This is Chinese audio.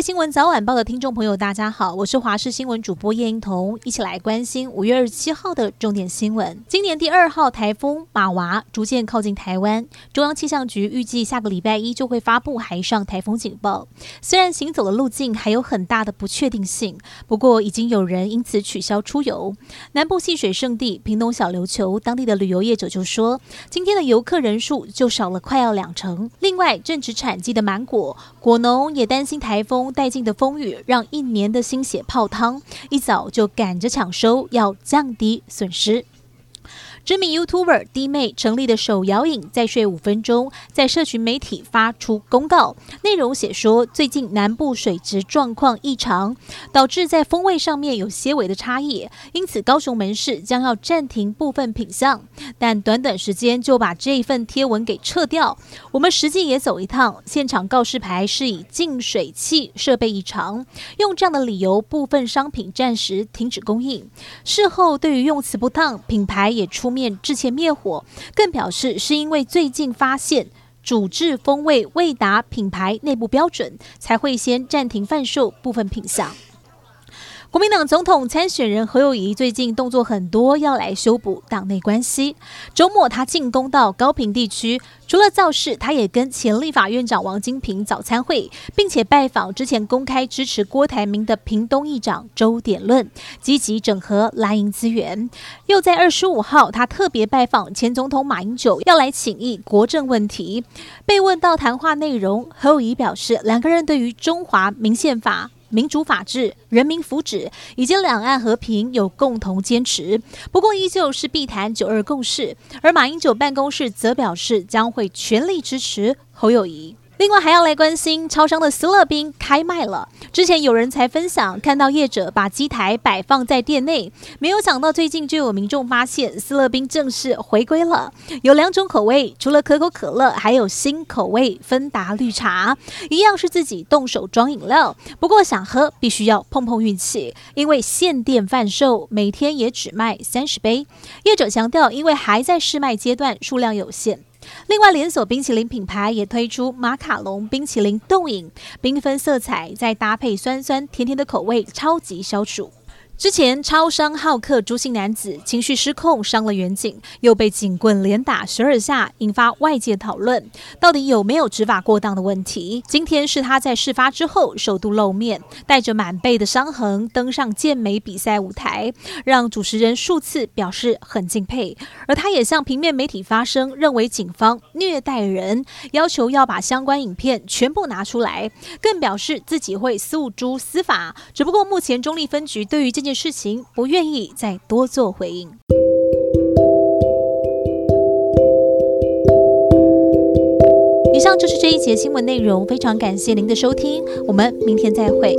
新闻早晚报的听众朋友，大家好，我是华视新闻主播叶英彤，一起来关心五月二十七号的重点新闻。今年第二号台风马娃逐渐靠近台湾，中央气象局预计下个礼拜一就会发布海上台风警报。虽然行走的路径还有很大的不确定性，不过已经有人因此取消出游。南部戏水圣地屏东小琉球，当地的旅游业者就说，今天的游客人数就少了快要两成。另外，正值产季的芒果，果农也担心台风带劲的风雨让一年的心血泡汤，一早就赶着抢收，要降低损失。知名 YouTuber 滴妹成立的手摇饮再睡五分钟，在社群媒体发出公告，内容写说最近南部水质状况异常，导致在风味上面有些微的差异，因此高雄门市将要暂停部分品项，但短短时间就把这一份贴文给撤掉。我们实际也走一趟，现场告示牌是以净水器设备异常，用这样的理由，部分商品暂时停止供应。事后对于用词不当，品牌也出面。面致歉灭火，更表示是因为最近发现煮制风味未达品牌内部标准，才会先暂停贩售部分品项。国民党总统参选人何友宜最近动作很多，要来修补党内关系。周末他进攻到高平地区，除了造势，他也跟前立法院长王金平早餐会，并且拜访之前公开支持郭台铭的屏东议长周点论，积极整合蓝营资源。又在二十五号，他特别拜访前总统马英九，要来请益国政问题。被问到谈话内容，何友宜表示，两个人对于中华民宪法。民主法治、人民福祉以及两岸和平有共同坚持，不过依旧是必谈九二共识。而马英九办公室则表示将会全力支持侯友谊。另外还要来关心超商的斯乐冰开卖了。之前有人才分享看到业者把机台摆放在店内，没有想到最近就有民众发现斯乐冰正式回归了。有两种口味，除了可口可乐，还有新口味芬达绿茶，一样是自己动手装饮料。不过想喝必须要碰碰运气，因为限店贩售，每天也只卖三十杯。业者强调，因为还在试卖阶段，数量有限。另外，连锁冰淇淋品牌也推出马卡龙冰淇淋冻饮，缤纷色彩再搭配酸酸甜甜的口味，超级消暑。之前超商好客朱姓男子情绪失控伤了员警，又被警棍连打十二下，引发外界讨论，到底有没有执法过当的问题？今天是他在事发之后首度露面，带着满背的伤痕登上健美比赛舞台，让主持人数次表示很敬佩。而他也向平面媒体发声，认为警方虐待人，要求要把相关影片全部拿出来，更表示自己会诉诸司法。只不过目前中坜分局对于这件件事情不愿意再多做回应。以上就是这一节新闻内容，非常感谢您的收听，我们明天再会。